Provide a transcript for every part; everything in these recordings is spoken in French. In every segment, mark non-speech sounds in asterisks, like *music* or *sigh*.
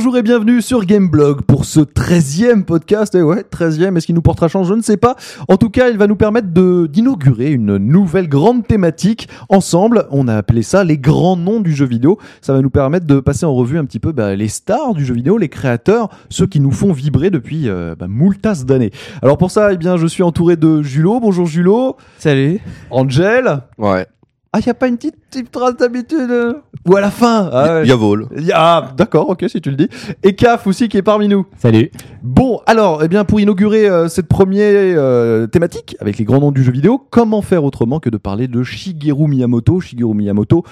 Bonjour et bienvenue sur Gameblog pour ce 13e podcast. Et ouais, 13e, est-ce qu'il nous portera chance? Je ne sais pas. En tout cas, il va nous permettre de d'inaugurer une nouvelle grande thématique ensemble. On a appelé ça les grands noms du jeu vidéo. Ça va nous permettre de passer en revue un petit peu bah, les stars du jeu vidéo, les créateurs, ceux qui nous font vibrer depuis euh, bah, moultas d'années. Alors pour ça, eh bien, je suis entouré de Julot. Bonjour Julot. Salut. Angel. Ouais. Ah, il n'y a pas une petite, petite trace d'habitude euh Ou à la fin ah, ouais. Il y a vol. Y a- Ah, d'accord, ok, si tu le dis. Et Caf aussi qui est parmi nous. Salut. Bon, alors, eh bien, pour inaugurer euh, cette première euh, thématique avec les grands noms du jeu vidéo, comment faire autrement que de parler de Shigeru Miyamoto? Shigeru Miyamoto,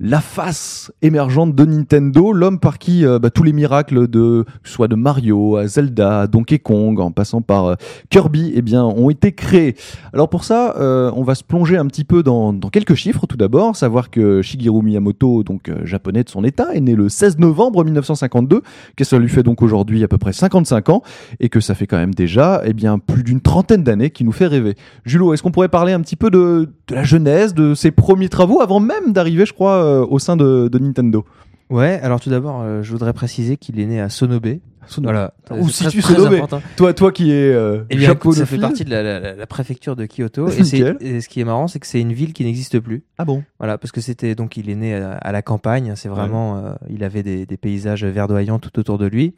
la face émergente de Nintendo, l'homme par qui euh, bah, tous les miracles de soit de Mario à Zelda, à Donkey Kong, en passant par euh, Kirby, eh bien, ont été créés. Alors pour ça, euh, on va se plonger un petit peu dans, quelques chiffres tout d'abord, savoir que Shigeru Miyamoto, donc japonais de son état, est né le 16 novembre 1952, que ça lui fait donc aujourd'hui à peu près 55 ans, et que ça fait quand même déjà eh bien, plus d'une trentaine d'années qui nous fait rêver. Julo, est-ce qu'on pourrait parler un petit peu de, de la genèse, de ses premiers travaux, avant même d'arriver, je crois, euh, au sein de, de Nintendo Ouais, alors tout d'abord, euh, je voudrais préciser qu'il est né à Sonobe. Voilà. Où C'est situe très- très Sonobe. Toi, toi qui es euh, Eh bien, écoute, ça fait partie de la, la- la- la préfecture de Kyoto. *laughs* Et, et ce qui est marrant, c'est que c'est une ville qui n'existe plus. Ah bon? Voilà, parce que c'était donc il est né à, à la campagne. C'est vraiment, euh, il avait des, des paysages verdoyants tout autour de lui.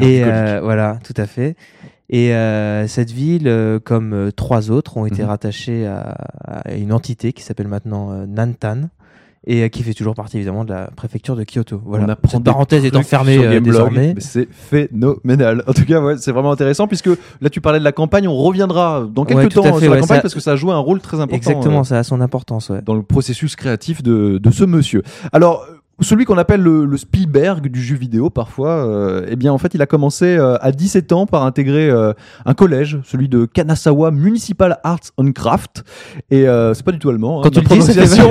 Et voilà, tout à fait. Et euh, cette ville, euh, comme euh, trois autres, ont été Mhm. rattachées à, à une entité qui s'appelle maintenant Nantan et euh, qui fait toujours partie évidemment de la préfecture de Kyoto. Voilà. Cette parenthèse étant fermée euh, désormais. mais C'est phénoménal. En tout cas, ouais, c'est vraiment intéressant puisque là, tu parlais de la campagne. On reviendra dans quelques Ouais, temps fait, sur la ouais, campagne ça- parce que ça a joué un rôle très important. Exactement, euh, ça a son importance. Ouais. dans le processus créatif de, de ce monsieur. Alors, celui qu'on appelle le, le Spielberg du jeu vidéo parfois, euh, eh bien en fait il a commencé euh, à 17 ans par intégrer euh, un collège, celui de Kanazawa Municipal Arts and Craft, et euh, c'est pas du tout allemand. hein, Quand tu le dis, ça fait prononciation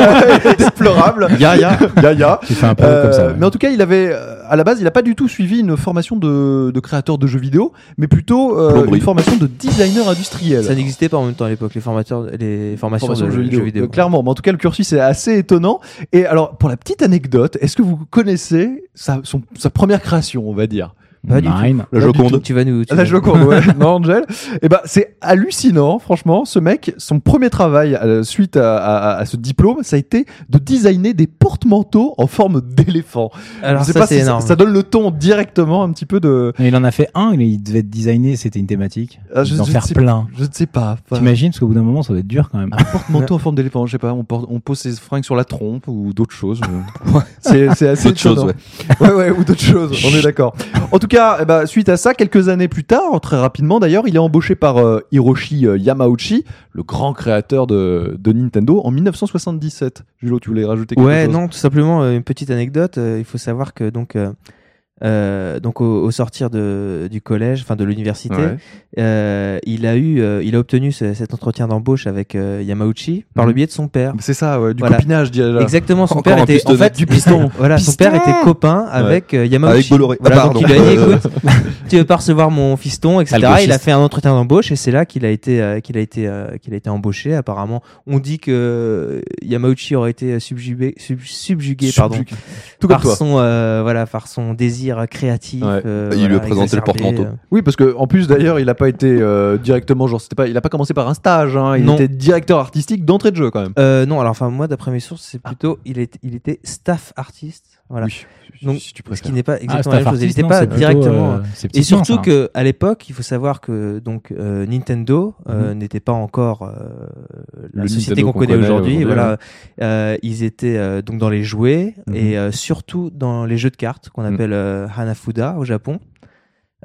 est déplorable. *laughs* Ya, ya. *laughs* Ya, ya. Euh, comme ça. ouais. Mais en tout cas, il avait, euh, à la base, il n'a pas du tout suivi une formation de, de créateur de jeux vidéo, mais plutôt euh, une formation de designer industriel. Ça n'existait pas en même temps à l'époque, les, formateurs, les formations Formation de jeux vidéo. Euh, clairement, mais en tout cas, le cursus est assez étonnant. Et alors, pour la petite anecdote, est-ce que vous connaissez sa, son- sa première création, on va dire? Pas du Nine. La Pas du Joconde. Tu vas nous. tu La vas- Joconde, *laughs* ouais. non, Angel Eh ben, c'est hallucinant, franchement. Ce mec, son premier travail euh, suite à, à- à ce diplôme, ça a été de designer des porte-manteaux en forme d'éléphant. Alors Je sais ça, pas c'est si énorme. ça donne le ton directement un petit peu de. Il en a fait un, il- il devait être designé, c'était une thématique. Ah, je- D'en je faire sais- plein. Je ne sais pas. Enfin, T'imagines, parce qu'au bout d'un moment, ça doit être dur quand même. un porte-manteau en forme d'éléphant, je sais pas, on, porte- on pose ses fringues sur la trompe ou d'autres choses. *laughs* c'est assez D'autres choses. Ouais, ouais, ou d'autres choses, on est *laughs* d'accord. En tout cas, eh ben, suite à ça, quelques années plus tard, très rapidement d'ailleurs, il est embauché par euh, Hiroshi euh, Yamauchi, le grand créateur de, de Nintendo, en 1977. Julo, tu voulais rajouter quelque Ouais, chose? non, tout simplement euh, une petite anecdote. il faut savoir que donc, euh, donc au, au sortir de, du collège, enfin de l'université, Ouais. euh, il a eu, euh, il a obtenu ce- cet entretien d'embauche avec euh, Yamauchi par Mhm. le biais de son père. C'est ça, ouais, du Voilà. copinage déjà. Exactement, son Encore père était en fait Du piston. *laughs* Voilà, son Piston père était copain avec euh, Yamauchi. Avec Bolloré. Voilà, Ah, donc il a dit écoute, *laughs* tu veux pas recevoir mon fiston, etc. Il a fait un entretien d'embauche et c'est là qu'il a été, euh, qu'il a été, euh, qu'il a été embauché. Apparemment, on dit que Yamauchi aurait été subjugué, sub- subjugué, pardon. Tout comme par toi. son, euh, voilà, par son désir créatif. Ouais. euh, Il lui a voilà, présenté le exacerbé, porte-manteau. euh. Oui, parce que en plus d'ailleurs, il a pas été euh, directement, genre, c'était pas, il a pas commencé par un stage. Hein, il Non. était directeur artistique d'entrée de jeu quand même. Euh, non, alors enfin moi, d'après mes sources, c'est plutôt, il, est, il était staff artiste. Voilà. Oui, Donc, si tu Ce qui n'est pas Ah, exactement staff la même chose. Non, pas directement. euh, c'est Et surtout ça. que à l'époque, il faut savoir que donc euh, Nintendo euh, Mhm. n'était pas encore euh, la Le société qu'on connaît connaît aujourd'hui. Voilà, Euh, ils étaient euh, donc dans les jouets Mhm. et euh, surtout dans les jeux de cartes qu'on Mhm. appelle euh, Hanafuda au Japon.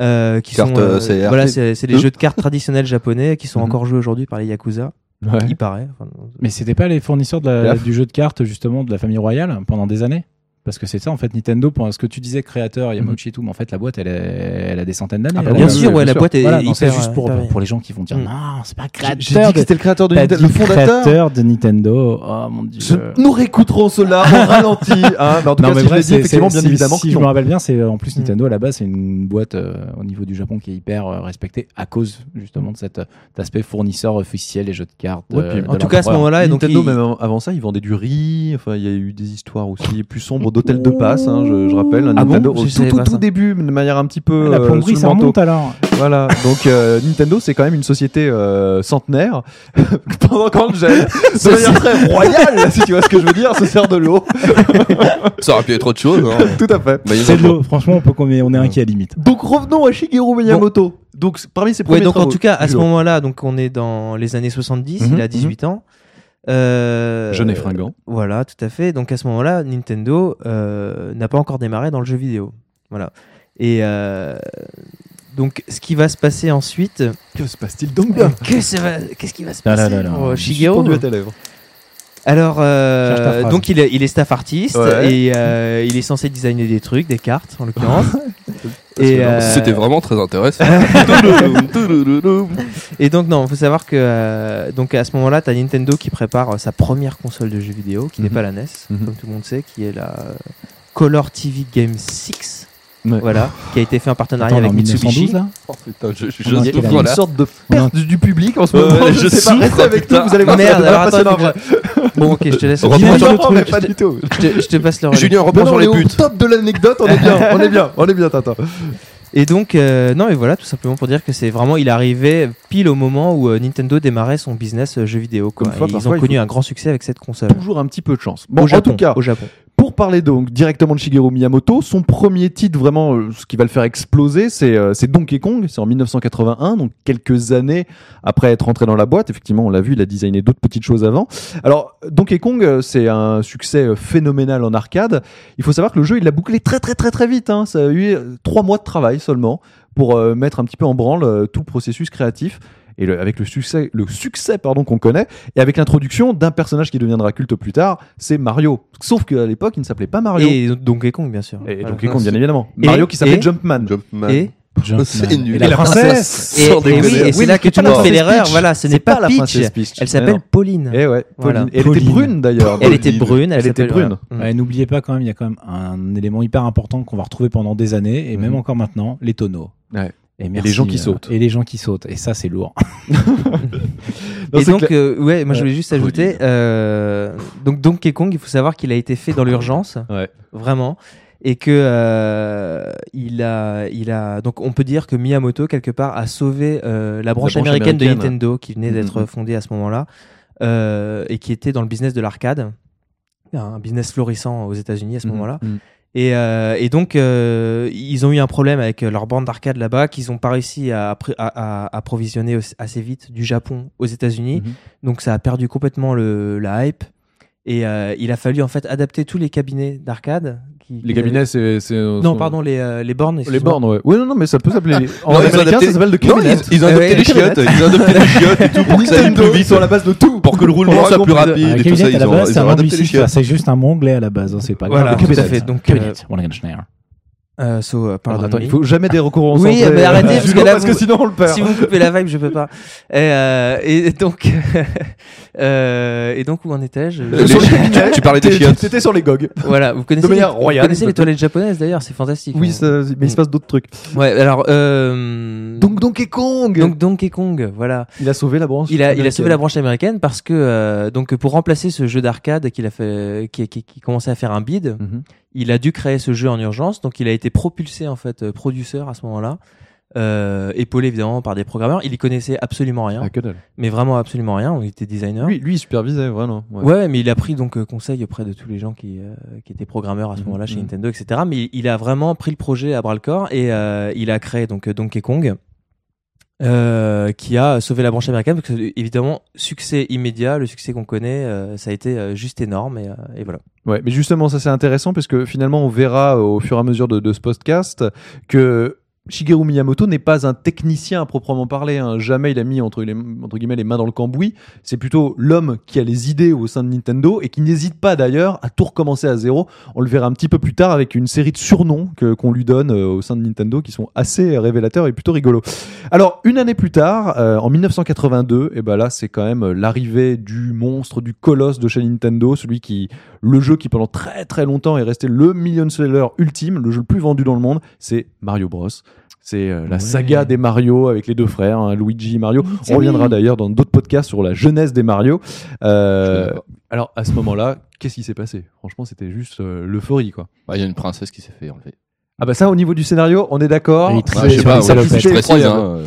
Euh, qui Cartes, sont euh, voilà c'est c'est les Eux. jeux de cartes traditionnels japonais qui sont encore joués aujourd'hui par les yakuza Ouais. il paraît Enfin, Mais c'était pas les fournisseurs de la- Gaffe. du jeu de cartes, justement, de la famille royale pendant des années? Parce que c'est ça, en fait, Nintendo, pour ce que tu disais, créateur, Yamauchi et tout, mais en fait, la boîte, elle, est- elle a des centaines d'années. Ah bah bien sûr ouais la boîte est Voilà, non, c'est hyper- juste pour, pour les gens qui vont dire Mm. non, c'est pas J'ai- J'ai dit créateur. que c'était le créateur de T'as Nintendo, dit le fondateur. créateur de Nintendo. Oh mon dieu. Je- Nous réécouterons cela en *laughs* ralenti. Hein, mais en tout cas, si je bref, l'ai dit, c'est- effectivement, c'est- bien si- évidemment Si que je me non. rappelle bien, c'est en plus Mm. Nintendo à la base, c'est une boîte euh, au niveau du Japon qui est hyper euh, respectée à cause justement de cet euh, cet aspect fournisseur officiel et jeux de cartes. Ouais, puis de en tout cas à ce l'empereur. moment-là et donc Nintendo, il- même avant ça, ils vendaient du riz. Enfin, il y a eu des histoires aussi plus sombres d'hôtel de passe, hein, je, je rappelle. Un Ah bon Nintendo Je au tout, tout, tout début, de manière un petit peu. La euh, plomberie, sous ça remonte alors. Voilà, donc euh, Nintendo, c'est quand même une société euh, centenaire. *laughs* Pendant qu'Angel, de manière très royale, si tu vois ce que je veux dire, se sert de l'eau. *laughs* Ça aurait pu être autre chose. Hein. Tout à fait. Bah, C'est de l'eau. Franchement, on peut qu'on est, on est inquiet à limite. Donc revenons à Shigeru Miyamoto. Donc parmi ses Ouais, premiers donc en tout cas, à ce moment-là, donc on est dans les années 70, Mhm, il a 18 ans. Euh, jeune et fringant. Voilà, tout à fait. Donc à ce moment-là, Nintendo euh, n'a pas encore démarré dans le jeu vidéo. Voilà. Et euh, donc, ce qui va se passer ensuite. Que se passe-t-il donc bien? *laughs* Va- Qu'est-ce qui va se Là, là, passer? là, là. pour, Je suis Shigeru à tes lèvres. Alors, euh, ta donc il est, il est staff artiste Ouais. et euh, il est censé designer des trucs, des cartes en l'occurrence. *laughs* euh, C'était vraiment très intéressant. *laughs* *laughs* Et donc non, faut savoir que euh, donc à ce moment-là, tu as Nintendo qui prépare euh, sa première console de jeux vidéo, qui n'est Mhm. pas la NES, Mhm. comme tout le monde sait, qui est la Color TV Game 6. Ouais. Voilà, qui a été fait en partenariat Attends, avec en Mitsubishi. 1912 là Oh putain, je, je, je Il y a, quelle il y a année une là. sorte de perte du public en ce moment. ouais, je je sais pas, souffre, restez avec nous, vous allez voir, Merde, alors attends, faut *laughs* que Bon, ok, je te laisse. Reprends sur le truc. mais pas du tout. Je te, je te passe le relais. Julien, reprends sur on les est au buts. top de l'anecdote, on est bien, on est bien, on est bien, Tintin. Et donc, euh, non, et voilà, tout simplement pour dire que c'est vraiment, il est arrivé pile au moment où euh, Nintendo démarrait son business euh, jeux vidéo. Quoi. Comme fois, ils ont connu un grand succès avec cette console. Toujours un petit peu de chance. Bon, au en Japon, tout cas, au Japon. Pour parler donc directement de Shigeru Miyamoto, son premier titre vraiment, euh, ce qui va le faire exploser, c'est euh, Donkey Kong. C'est en 1981, donc quelques années après être rentré dans la boîte. Effectivement, on l'a vu, il a designé d'autres petites choses avant. Alors Donkey Kong, euh, c'est un succès phénoménal en arcade. Il faut savoir que le jeu, il l'a bouclé très très très très vite. Hein. Ça a eu trois mois de travail seulement pour mettre un petit peu en branle tout le processus créatif. Et le- avec le succès, le succès pardon qu'on connaît, et avec l'introduction d'un personnage qui deviendra culte plus tard, c'est Mario. Sauf qu'à l'époque, il ne s'appelait pas Mario. Et Donkey Kong, bien sûr. Et Voilà. Donkey Kong, bien c'est- évidemment. Et- Mario qui s'appelait et- Jumpman. Jumpman. Et *laughs* Jumpman. C'est nul. Et la Et princesse Et, et oui, et c'est Oui, là que tout le monde fait l'erreur. Voilà, ce n'est pas, la princesse Peach. Elle s'appelle. Pauline. Eh ouais, Voilà. Pauline. Elle était brune d'ailleurs. Elle était brune. Elle était brune. voilà. Ouais, N'oubliez pas quand même, il y a quand même un élément hyper important qu'on va retrouver pendant des années et Mhm. même encore maintenant, les tonneaux. Ouais. Et, les gens qui euh, sautent. Et les gens qui sautent. Et ça, c'est lourd. *laughs* Non, Et donc, euh, ouais, moi je voulais juste ajouter, euh, donc Donkey Kong, il faut savoir qu'il a été fait dans l'urgence, Ouais. vraiment, et que euh, il a, il a, donc on peut dire que Miyamoto quelque part a sauvé euh, la branche branche américaine, de. Nintendo qui venait d'être Mhm. fondée à ce moment-là euh, et qui était dans le business de l'arcade, un business florissant aux États-Unis à ce Mhm. moment-là. Mhm. Et, euh, et donc, euh, ils ont eu un problème avec leur bande d'arcade là-bas, qu'ils n'ont pas réussi à, appri- à, à approvisionner assez vite du Japon aux États-Unis. Mhm. Donc, ça a perdu complètement le, la hype. Et euh, il a fallu en fait adapter tous les cabinets d'arcade. qui- Les cabinets, c'est. c'est- sont- Non, pardon, les, euh, les bornes. Les bornes, ouais. Oui, non, non, mais ça peut s'appeler. les- En Non, américain, adapté- ça s'appelle de Non, cabinet. ils, ils ont adopté ouais, les chiottes. Ils ont adopté les chiottes et tout pour que ça aille plus ils vite. sont à la base de tout. Pour que le roulement soit plus rapide et tout ça, ils la ont, adapté les chiottes. C'est juste un mot anglais à la base. hein, C'est pas Voilà, grave. tout à fait. Donc, Cabinet. Euh. Euh, so, euh, pardon. attends, il faut jamais des recours Oui, mais arrêtez, *laughs* parce que là, parce que vous- sinon on le perd. si vous coupez la vibe, je peux pas. Et, euh, et donc, *laughs* euh, et donc où en étais-je? Les- Sur les tu- cabinets, tu parlais des t'es- chiottes. T'étais sur les GOG. Voilà, vous connaissez, De manière les, vous royale, connaissez les toilettes japonaises d'ailleurs, c'est fantastique. Oui, On- ça- mais il se passe d'autres trucs. Ouais, alors euh, Donc Donkey Kong. donc Donkey Kong, voilà. il a sauvé la branche. Il a, il a sauvé la branche américaine parce que euh, donc pour remplacer ce jeu d'arcade qu'il a fait, qui, qui, qui commençait à faire un bid, Mhm. Il a dû créer ce jeu en urgence. Donc il a été propulsé en fait euh, producteur à ce moment-là, euh, épaulé évidemment par des programmeurs. Il y connaissait absolument rien, Ah, que dalle. mais vraiment absolument rien. Il était designer. Lui, lui, il supervisait vraiment. Ouais. Ouais, mais il a pris donc euh, conseil auprès de tous les gens qui, euh, qui étaient programmeurs à ce Mhm, moment-là chez mhm. Nintendo, etc. Mais il a vraiment pris le projet à bras le corps et euh, il a créé donc euh, Donkey Kong, euh, qui a sauvé la branche américaine parce que évidemment succès immédiat, le succès qu'on connaît, euh, ça a été euh, juste énorme et, euh, et voilà. Ouais, mais justement, ça c'est intéressant parce que finalement, on verra au fur et à mesure de, de ce podcast que Shigeru Miyamoto n'est pas un technicien à proprement parler. hein. Jamais il a mis entre, les, guillemets les mains dans le cambouis. C'est plutôt l'homme qui a les idées au sein de Nintendo et qui n'hésite pas d'ailleurs à tout recommencer à zéro. On le verra un petit peu plus tard avec une série de surnoms que qu'on lui donne euh, au sein de Nintendo qui sont assez révélateurs et plutôt rigolos. Alors une année plus tard, euh, en 1982, et ben là c'est quand même euh, l'arrivée du monstre, du colosse de chez Nintendo, celui qui le jeu qui pendant très très longtemps est resté le million seller ultime, le jeu le plus vendu dans le monde, c'est Mario Bros. C'est euh, la Ouais. saga des Mario avec les deux frères, hein, Luigi et Mario. On reviendra oui. d'ailleurs dans d'autres podcasts sur la jeunesse des Mario. Euh, alors à ce moment-là, qu'est-ce qui s'est passé? Franchement, c'était juste euh, l'euphorie, quoi. Bah, Il y a une princesse qui s'est fait enlever. Ah bah ça, au niveau du scénario, on est d'accord. Bah, je sais pas, ouais, je précise. hein,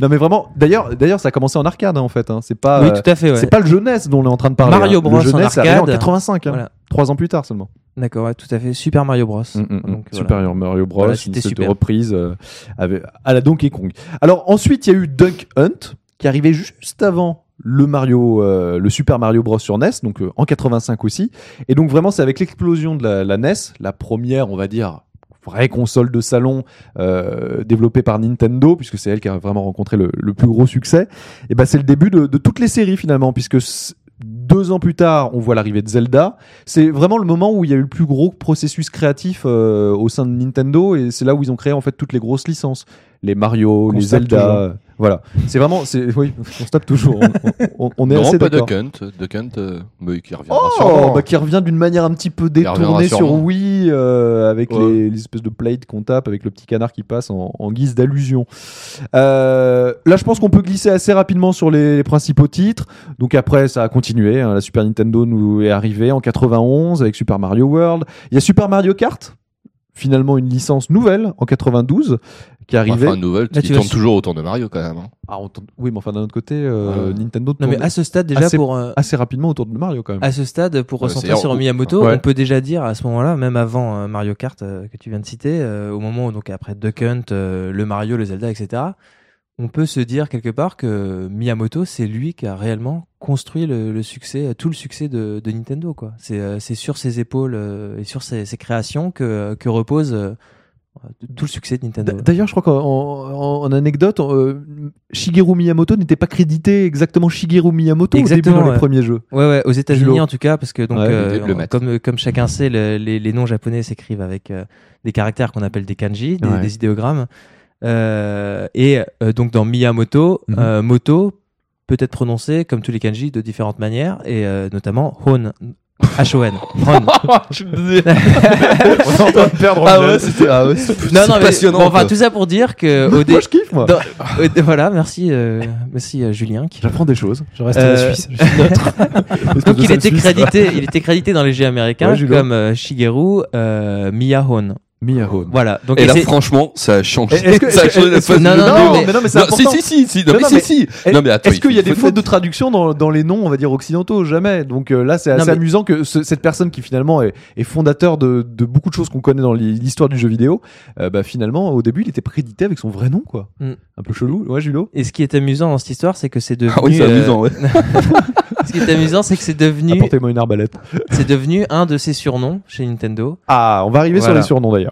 Non mais vraiment, d'ailleurs, d'ailleurs, ça a commencé en arcade hein, en fait. hein. C'est pas, oui, euh, tout à fait. Ouais. c'est pas le jeunesse dont on est en train de parler. Mario hein. Bros Le jeunesse, en arrivé en arcade. 85, hein. Voilà. trois ans plus tard seulement. D'accord, ouais, tout à fait. Super Mario Bros. Mm, mm, mm. Voilà. Super Mario Bros, Voilà, c'était super. reprise euh, avec- à la Donkey Kong. Alors ensuite, il y a eu Duck Hunt qui arrivait juste avant le Mario, euh, le Super Mario Bros sur NES, donc euh, en 85 aussi. Et donc vraiment, c'est avec l'explosion de la, la NES, la première, on va dire, vraie console de salon euh, développée par Nintendo, puisque c'est elle qui a vraiment rencontré le, le plus gros succès. Et ben c'est le début de, de toutes les séries finalement, puisque deux ans plus tard, on voit l'arrivée de Zelda. C'est vraiment le moment où il y a eu le plus gros processus créatif euh, au sein de Nintendo, et c'est là où ils ont créé en fait toutes les grosses licences, les Mario, Qu'on les Zelda. toujours. Voilà, c'est vraiment, c'est oui, on se tape toujours. On, on- on est Non, assez pas d'accord. Duck Hunt. Duck Hunt, euh, mais qui reviendra Oh, sûrement. bah, qui revient d'une manière un petit peu détournée sur. Wii, euh, avec Ouais. les, les espèces de plates qu'on tape, avec le petit canard qui passe en, en guise d'allusion. Euh, là, je pense qu'on peut glisser assez rapidement sur les, les principaux titres. Donc après, ça a continué. hein. La Super Nintendo nous est arrivée en 91 avec Super Mario World. Il y a Super Mario Kart, finalement une licence nouvelle en 92 qui est arrivée. Enfin, nouvelle, Là, qui tu vas tourne su- toujours autour de Mario quand même. hein. Ah, on tourne- Oui, mais enfin d'un autre côté, euh, Ouais. Nintendo Non, mais à ce stade, déjà, assez- pour, euh, assez rapidement autour de Mario quand même. à ce stade, pour Ouais, recentrer sur Miyamoto, Ouais. on peut déjà dire à ce moment-là, même avant euh, Mario Kart euh, que tu viens de citer, euh, au moment où, donc après Duck Hunt, euh, le Mario, le Zelda, etc., on peut se dire quelque part que Miyamoto, c'est lui qui a réellement construit le, le succès, euh, tout le succès de, de Nintendo. quoi. C'est euh, c'est sur ses épaules euh, et sur ses, ses créations que, que repose euh, tout le succès de Nintendo. D'ailleurs, je crois qu'en en, en anecdote, euh, Shigeru Miyamoto n'était pas crédité exactement Shigeru Miyamoto au début dans les ouais. premiers jeux. Ouais, ouais, aux États-Unis Julo. en tout cas, parce que donc Ouais, euh, comme comme chacun sait, le- les, les noms japonais s'écrivent avec euh, des caractères qu'on appelle des kanji, des, Ouais. des idéogrammes. Euh, et euh, donc dans Miyamoto, Mhm. euh, moto peut être prononcé comme tous les kanji de différentes manières, et euh, notamment Hon, *laughs* H-O-N. *laughs* Hon. *laughs* On est en train de perdre Ah ouais, c'était ah ouais, c'est non, non, mais passionnant. bon, enfin tout ça pour dire que au dé- Moi, je kiffe, moi. dans- voilà, merci, euh, merci euh, Julien. qui- J'apprends des choses. Je reste Euh, à la Suisse. Je suis neutre. Donc il était Suisse. crédité, il était crédité dans les jeux américains Ouais, comme euh, Shigeru euh, Miyahon. Miyahon. Voilà. Donc Et et là, franchement, ça a changé. Est-ce que- ça face non, non, non, vidéo. mais non, mais c'est Non, important. si, si, si, si, non, mais si, mais- si. Non, mais attends, Est-ce qu'il y a des faut fautes de traduction dans, dans les noms, on va dire occidentaux? Jamais. Donc euh, là, c'est Non, assez mais- amusant que ce- cette personne qui finalement est, est fondateur de, de beaucoup de choses qu'on connaît dans l'hi- l'histoire du jeu vidéo, euh, bah finalement au début il était crédité avec son vrai nom quoi. Mm. Un peu chelou, ouais Julo? Et ce qui est amusant dans cette histoire, c'est que c'est devenu. Ah oui, c'est euh, amusant, ouais. *laughs* Ce qui est amusant, c'est que c'est devenu, Apportez-moi une arbalète. c'est devenu un de ses surnoms chez Nintendo. Ah, on va arriver sur les surnoms d'ailleurs.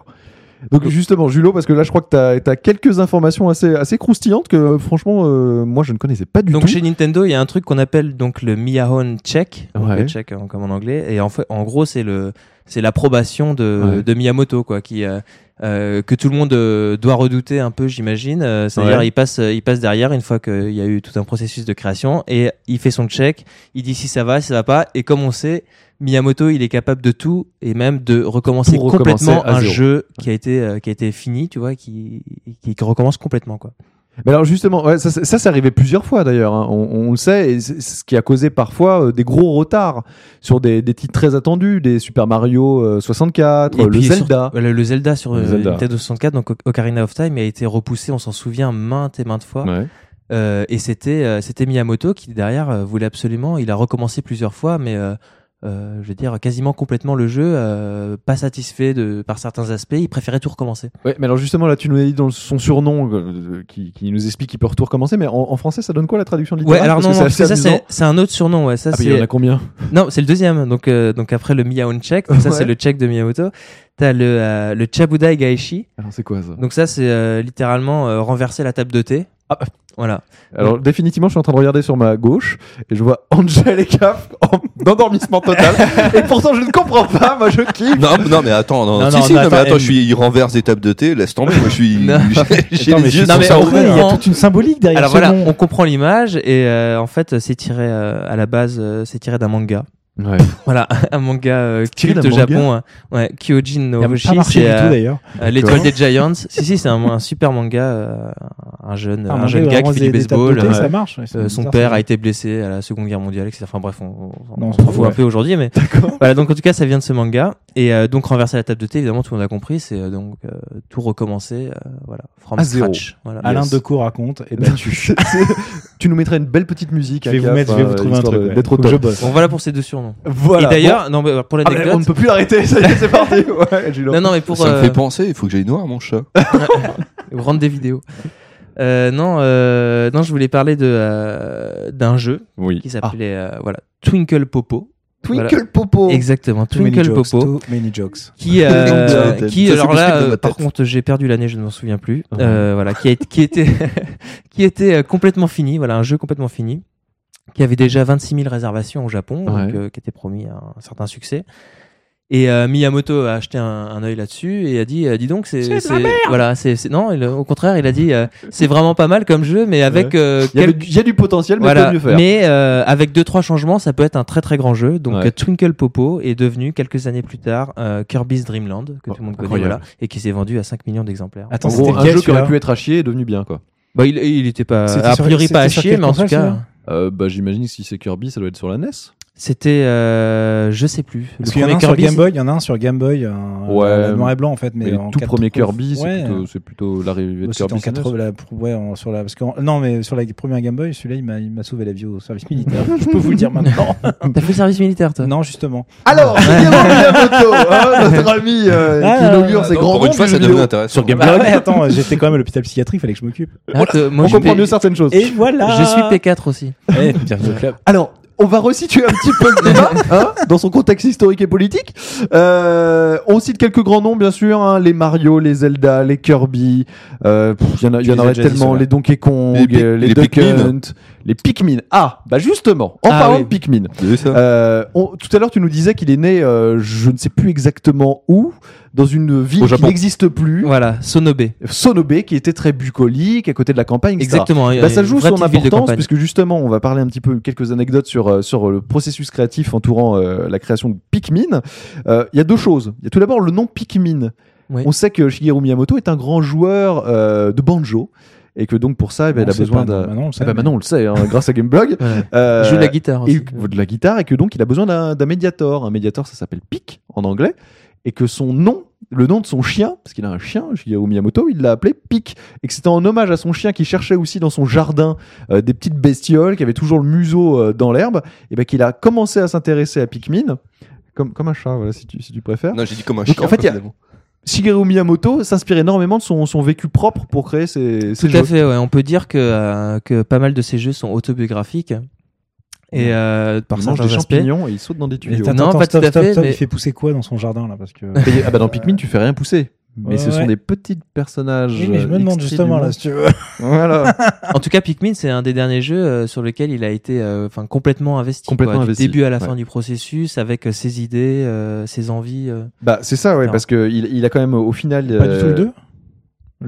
Donc justement, Julo, parce que là je crois que tu as, quelques informations assez, assez croustillantes que euh, franchement euh, moi je ne connaissais pas du Donc tout. chez Nintendo, il y a un truc qu'on appelle donc le Miyahon check, donc Ouais. le check hein, comme en anglais, et en fait, en gros, c'est le, c'est l'approbation de, Ouais. de Miyamoto, quoi, qui, euh, euh, que tout le monde euh, doit redouter un peu, j'imagine. Euh, C'est-à-dire, Ouais. il passe, il passe derrière une fois qu'il y a eu tout un processus de création, et il fait son check, il dit si ça va, si ça va pas, et comme on sait, Miyamoto, il est capable de tout et même de recommencer complètement un zéro. jeu qui a été euh, qui a été fini, tu vois, qui qui, qui recommence complètement quoi. Mais alors justement, ouais, ça, ça, ça, arrivé plusieurs fois d'ailleurs. hein. On, on le sait, et ce qui a causé parfois euh, des gros retards sur des, des titres très attendus, des Super Mario euh, 64, Et le puis, Zelda. sur- le, le Zelda sur Le euh, Zelda. Nintendo 64, donc Ocarina of Time, a été repoussé, on s'en souvient maintes et maintes fois. Ouais. Euh, et c'était euh, c'était Miyamoto qui derrière euh, voulait absolument. Il a recommencé plusieurs fois, mais euh, euh, je veux dire quasiment complètement le jeu, euh, pas satisfait de par certains aspects. Il préférait tout recommencer. Ouais, mais alors justement là, tu nous as dit dans son surnom euh, qui, qui nous explique qu'il peut tout recommencer, mais en, en français, ça donne quoi la traduction Ouais, littérale alors Parce non, non, c'est ça c'est un autre surnom. Ouais, ça Ah, il y en a combien? *laughs* Non, c'est le deuxième. Donc euh, donc après le Miyaon check, donc ça Ouais. c'est le check de Miyamoto. T'as le euh, le Chabudai Gaishi. Alors c'est quoi ça? Donc ça c'est euh, littéralement euh, renverser la table de thé. Ah. Voilà. Alors définitivement, je suis en train de regarder sur ma gauche et je vois Angel et Cap *laughs* en endormissement total. et pourtant, je ne comprends pas. Moi, je kiffe. Non, non, mais attends, non, Non, si, non, si, non, non, mais attends, je suis, il renverse des tables de thé, laisse tomber, moi je suis, *laughs* Non. *laughs* j'ai- les yeux mais il y a comprend. toute une symbolique derrière Alors ce voilà, nom. on comprend l'image et euh, en fait c'est tiré euh, à la base euh, c'est tiré d'un manga. Ouais. *laughs* Voilà, *laughs* un manga euh, culte au Japon. hein. Ouais, Kyojin no Hoshi, c'est euh, euh, l'étoile des Giants. si si, c'est un, un super manga, euh, un jeune, Ah, un jeune gars qui fait du baseball. ça marche. ouais, euh, son bizarre, père a été blessé à la Seconde Guerre mondiale, etc. Enfin bref, on, on, s'en fout un peu aujourd'hui, mais voilà. Donc en tout cas, ça vient de ce manga et euh, donc renverser la table de thé. Évidemment, tout le monde a compris. C'est euh, donc euh, tout recommencer, euh, voilà, from À zéro. scratch. Voilà. Alain Yes. Decaux raconte. Et ben, tu. *laughs* Tu nous mettrais une belle petite musique. Je vais vous mettre, je vais vous trouver un truc. de- ouais. D'être au top. Bon, voilà pour ces deux surnoms. Voilà. et d'ailleurs, non, mais pour Bon. Ah, on ne l'anecdote. peut plus l'arrêter. Ça y est, c'est parti. *laughs* Ouais, non, non, mais pour Ça me euh, fait penser, il faut que j'aille noir mon chat. *laughs* rendre des vidéos. Euh, non, euh, non, je voulais parler de euh, d'un jeu Oui. qui s'appelait euh, voilà Twinkle Popo. Twinkle Popo. Exactement, Twinkle jokes, Popo. too many jokes. Qui, euh, qui alors là, euh, par contre, j'ai perdu l'année, je ne m'en souviens plus. Euh, voilà, qui, a, été- qui était, *laughs* qui était euh, complètement fini. Voilà, un jeu complètement fini, qui avait déjà 26 000 réservations au Japon, donc, Ouais. euh, qui était promis un, certain succès. Et euh, Miyamoto a acheté un, un œil là-dessus et a dit, euh, dis donc, c'est, c'est, voilà, c'est, c'est- non, il- au contraire, il a dit, euh, c'est vraiment pas mal comme jeu, mais avec euh, Il y, avait quelques- du- il y a du potentiel, mais il voilà, faut mieux faire. mais euh, avec deux trois changements, ça peut être un très très grand jeu. Donc Ouais. Twinkle Popo est devenu quelques années plus tard euh, Kirby's Dream Land que Oh, tout le monde connaît, voilà, et qui s'est vendu à 5 millions d'exemplaires. Attends, en c'était gros, un jeu qui aurait pu être à chier est devenu bien, quoi. Bah, il, il était pas a sur- priori pas à chier, mais en tout cas, Euh, bah, j'imagine que si c'est Kirby, ça doit être sur la NES. C'était euh, je sais plus. Parce Le qu'il y en a premier un sur Game Boy, il y en a un sur Game Boy, un Ouais. un noir et blanc en fait, mais, Mais le en tout 4 premier Kirby, c'est ouais. plutôt, plutôt l'arrivée de Bah, Kirby. en sur NES. 80, la, ouais, en- sur la, parce que, en- non, mais sur la première Game Boy, celui-là, il m'a, il m'a sauvé la vie au service militaire. *laughs* Je peux vous le dire maintenant. *laughs* T'as fait le service militaire, toi non, justement. Alors, Miyamoto, hein, *laughs* notre ami euh, Ah, qui inaugure ses grands pour une fois, ça vidéo. intéressant. Sur Game Bah Boy. ouais, attends, j'étais quand même à l'hôpital psychiatrique, fallait que je m'occupe. Ah, On je, comprend mieux certaines choses. Et voilà. je suis P4 aussi. Eh, bienvenue au club. Alors, on va resituer un petit peu le débat *laughs* hein, dans son contexte historique et politique. Euh, on cite quelques grands noms, bien sûr, hein, les Mario, les Zelda, les Kirby. euh, Il y en, a- il y en les as aurait tellement. Les Donkey Kong, Les Pic- euh, les, les Duck Pikmin. Hunt, les Pikmin. Ah, bah justement, en Ah parlant oui. de Pikmin. Euh, on- tout à l'heure, tu nous disais qu'il est né, euh, je ne sais plus exactement où, dans une ville qui n'existe plus, Voilà, Sonobe. Sonobe, qui était très bucolique, à côté de la campagne, etc. Exactement. Bah, ça joue son importance puisque justement on va parler un petit peu quelques anecdotes sur euh, sur le processus créatif entourant euh, la création de Pikmin. Euh, Il y a deux choses. Il y a tout d'abord le nom Pikmin. Oui. On sait que Shigeru Miyamoto est un grand joueur euh, de banjo et que donc pour ça eh ben, il a besoin d'un. non, maintenant, on le sait, Ah bah, maintenant on le sait hein, *laughs* grâce à Gameblog. Ouais. Euh, Il joue de la guitare et aussi. de la guitare et que donc il a besoin d'un d'un médiator. Un médiator ça s'appelle Pic en anglais et que son nom, le nom de son chien, parce qu'il a un chien, Shigeru Miyamoto, il l'a appelé Pic et que c'était en hommage à son chien qui cherchait aussi dans son jardin euh, des petites bestioles qui avaient toujours le museau euh, dans l'herbe et ben qu'il a commencé à s'intéresser à Pikmin comme comme un chat voilà si tu si tu préfères. Non, j'ai dit comme un Donc, chien. en fait, il y a- finalement. Shigeru Miyamoto s'inspire énormément de son, son vécu propre pour créer ses, ses Tout jeux. à fait, ouais. On peut dire que, euh, que pas mal de ces jeux sont autobiographiques. Et euh, par il mange des aspects. champignons et il saute dans des tuyaux. attends, Non, attends, pas stop, tout à fait, stop, mais- Il fait pousser quoi dans son jardin là parce que. *laughs* Ah bah dans Pikmin tu fais rien pousser. Mais ce sont ouais. des petits personnages. Oui, mais je me euh, demande justement là si tu veux. *laughs* Voilà. *laughs* En tout cas, Pikmin, c'est un des derniers jeux euh, sur lequel il a été euh, enfin complètement investi. Complètement quoi, investi, Du début à la ouais. fin du processus, avec euh, ses idées, euh, ses envies. euh. Bah c'est ça ouais parce que il, il a quand même au final. Pas du euh, tout le 2 Pardon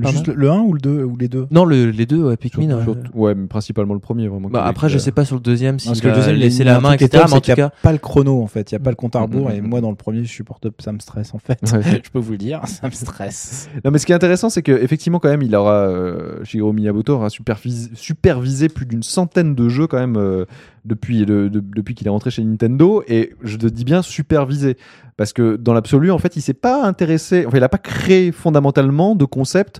Juste le- le 1 ou le 2 ou les deux? Non, le, les deux, ouais, Pikmin. Surtout- ouais. mais principalement le premier vraiment. Bah, après, je sais pas sur le deuxième Parce s'il que le deuxième, il y a- laissé la main, truc qui est etc. Mais en tout cas, pas le chrono en fait, il y a pas le compte à rebours Mm, mm, et mm. moi dans le premier, je supporte ça me stresse en fait. Ouais. *laughs* je peux vous le dire, ça me stresse. Non mais ce qui est intéressant c'est que effectivement quand même il aura euh, Shigeru Miyamoto aura supervisé, supervisé plus d'une centaine de jeux quand même euh, depuis le- de- depuis qu'il est rentré chez Nintendo et je te dis bien supervisé parce que dans l'absolu en fait il s'est pas intéressé enfin il a pas créé fondamentalement de concept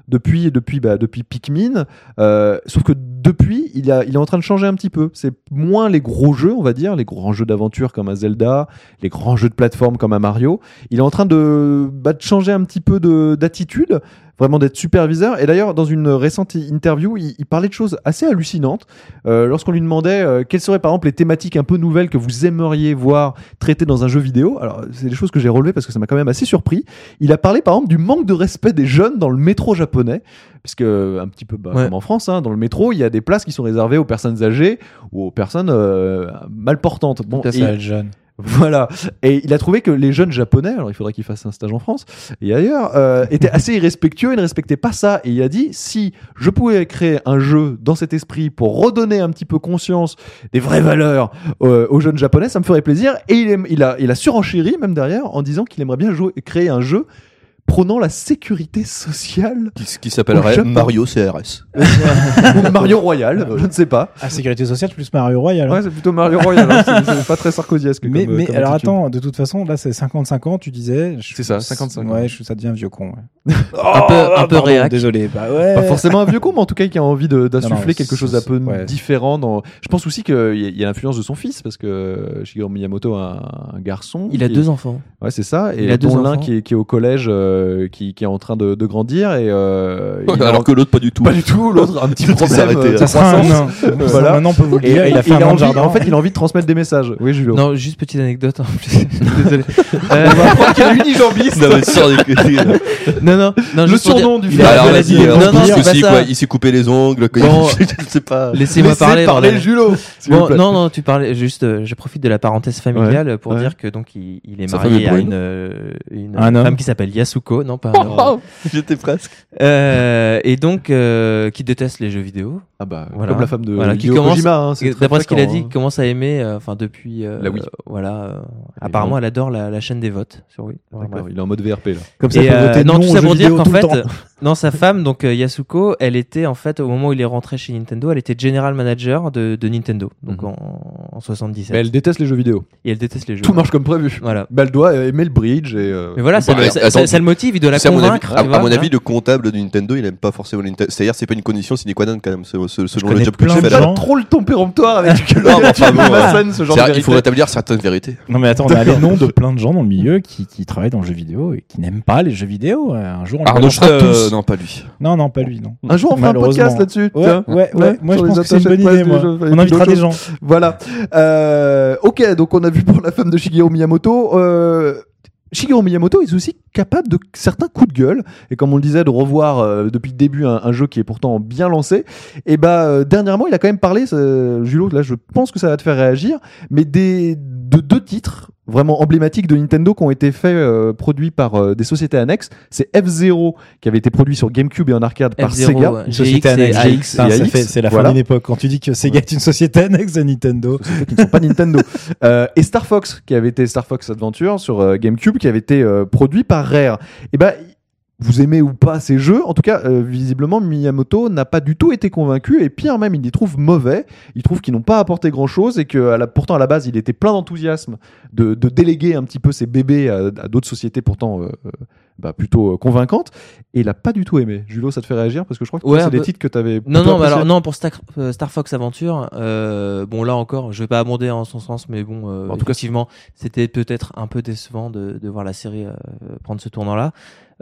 depuis depuis bah, depuis Pikmin euh, sauf que depuis il a il est en train de changer un petit peu c'est moins les gros jeux on va dire les grands jeux d'aventure comme un Zelda les grands jeux de plateforme comme un Mario il est en train de, bah, changer un petit peu de- d'attitude, vraiment d'être superviseur. Et d'ailleurs, dans une récente interview, il, il parlait de choses assez hallucinantes. Euh, Lorsqu'on lui demandait euh, quelles seraient par exemple les thématiques un peu nouvelles que vous aimeriez voir traitées dans un jeu vidéo, alors c'est des choses que j'ai relevées parce que ça m'a quand même assez surpris. Il a parlé par exemple du manque de respect des jeunes dans le métro japonais, puisque un petit peu bah, Ouais. comme en France, hein, dans le métro, il y a des places qui sont réservées aux personnes âgées ou aux personnes euh, mal portantes. Bon, et- jeune. Voilà. Et il a trouvé que les jeunes japonais, alors il faudrait qu'ils fassent un stage en France et ailleurs, euh, étaient assez irrespectueux et ne respectaient pas ça. Et il a dit si je pouvais créer un jeu dans cet esprit pour redonner un petit peu conscience des vraies valeurs euh, aux jeunes japonais, ça me ferait plaisir. Et il, aime- il a, il a surenchéri même derrière en disant qu'il aimerait bien jouer, créer un jeu prônant la sécurité sociale Qui, qui s'appellerait. Mario CRS. *laughs* ou Mario Royal, je ne sais pas. Ah, sécurité sociale plus Mario Royal. hein. Ouais, c'est plutôt Mario Royal. hein. C'est- pas très sarkoziesque. Mais, comme, mais comme alors attitude. attends, de toute façon, là c'est 55 ans, tu disais. C'est ça, 55 ans. Ouais, je- ça devient vieux con. ouais. *laughs* un peu, un peu Pardon, réac. Désolé. Bah ouais. Pas forcément un vieux con, mais en tout cas qui a envie d'insuffler quelque chose d'un peu ouais. différent. Dans... Je pense aussi qu'il y a, a l'influence de son fils, parce que Shigeru Miyamoto a un garçon. Il a deux enfants. Ouais, c'est ça. Et Il a deux dont l'un enfants. qui est, qui est au collège, euh, qui, qui est en train de, de grandir. Et, euh, a- Alors que l'autre, pas du tout. Pas du tout, l'autre a un petit *laughs* problème. euh, ça sera un. *laughs* Voilà. Maintenant on peut vous le dire. et il a fait un a envie, jardin. en fait, il a envie de transmettre des messages. Oui, Julio. Non, juste petite anecdote en plus. *laughs* Désolé. Euh, On va apprendre qu'il est unijambiste. Non, mais sans déconner, non, non, non. Le pour dire- surnom du il film. a- Alors, il a vas-y, euh, non, non, c'est si, quoi, il s'est coupé les ongles. Bon. je sais pas. Laissez-moi Laissez parler. parler. Julio. Bon, non, non, tu parlais juste. euh, je profite de la parenthèse familiale pour dire que donc il, est marié à une, euh, une Un homme. femme qui s'appelle Non pas homme. Oh, *laughs* J'étais presque. Euh, et donc euh, qui déteste les jeux vidéo. Ah bah, Voilà. comme la femme de Voilà, qui commence- Kojima. hein, D'après ce qu'il a dit, hein. il commence à aimer, euh, enfin depuis, euh, La Wii. euh, voilà. euh, apparemment, bon. elle adore la, la chaîne des votes sur Wii. Enfin, D'accord, bref. il est en mode VRP là. Comme ça, Et il peut euh, voter non, tout ça pour dire qu'en fait, *laughs* non, sa femme, donc euh, Yasuko, elle était en fait au moment où il est rentré chez Nintendo, elle était general manager de, de Nintendo, donc Mhm. en, en 77. Mais elle déteste les jeux vidéo. Et elle déteste les jeux. Tout marche comme prévu. Voilà. Bah, elle doit aimer le bridge et. Mais voilà, Bah, ça- ça le motive, il doit la C'est à mon avis, convaincre. à, tu mon avis, le comptable de Nintendo, il aime pas forcément Nintendo. C'est-à-dire, c'est pas une condition sine qua non quand même, ce- ce- selon le job que tu fais là. trop le ton péremptoire avec *laughs* le Non, mais enfin, bon, Mason, ce genre de C'est-à-dire, Il faut rétablir certaines vérités. Non mais attends, on a *laughs* les noms de plein de gens dans le milieu qui, qui travaillent dans le jeu vidéo et qui n'aiment pas les jeux vidéo. Un jour on Arnaud tous. euh, non, pas lui. Non, non, pas lui, non. Un jour, on fera un podcast là-dessus. Ouais, ouais, ouais. Moi, je pense que c'est une bonne idée, On invitera des gens. Voilà. Euh, ok, donc on a vu pour la femme de Shigeru Miyamoto. Euh, Shigeru Miyamoto est aussi capable de certains coups de gueule. Et comme on le disait de revoir euh, depuis le début un, jeu qui est pourtant bien lancé. Et bah euh, dernièrement il a quand même parlé Julo. Là je pense que ça va te faire réagir. Mais des de deux titres vraiment emblématiques de Nintendo qui ont été faits euh, produits par euh, des sociétés annexes c'est F0 qui avait été produit sur GameCube et en arcade par F0, Sega ouais. Une société GX et annexe. AX. Putain, et ça AX, fait- C'est la voilà. fin d'une époque. Quand tu dis que Sega est une société annexe à Nintendo. qui ne sont pas Nintendo. *laughs* Euh, et Star Fox, qui avait été Star Fox Adventure sur euh, GameCube, qui avait été euh, produit par Rare. Et ben, vous aimez ou pas ces jeux, en tout cas, euh, visiblement, Miyamoto n'a pas du tout été convaincu, et pire même, il les trouve mauvais, il trouve qu'ils n'ont pas apporté grand-chose, et que à la- pourtant, à la base, il était plein d'enthousiasme de, de déléguer un petit peu ses bébés à, à d'autres sociétés pourtant euh, euh, bah, plutôt euh, convaincantes, et il a pas du tout aimé. Julo, ça te fait réagir? Parce que je crois que Ouais, c'est des peu. titres que tu avais Non, non, mais alors, non, pour Star, euh, Star Fox Aventure, euh, bon, là encore, je vais pas abonder en son sens, mais bon, euh, En tout effectivement, c'était peut-être un peu décevant de, de voir la série euh, prendre ce tournant-là.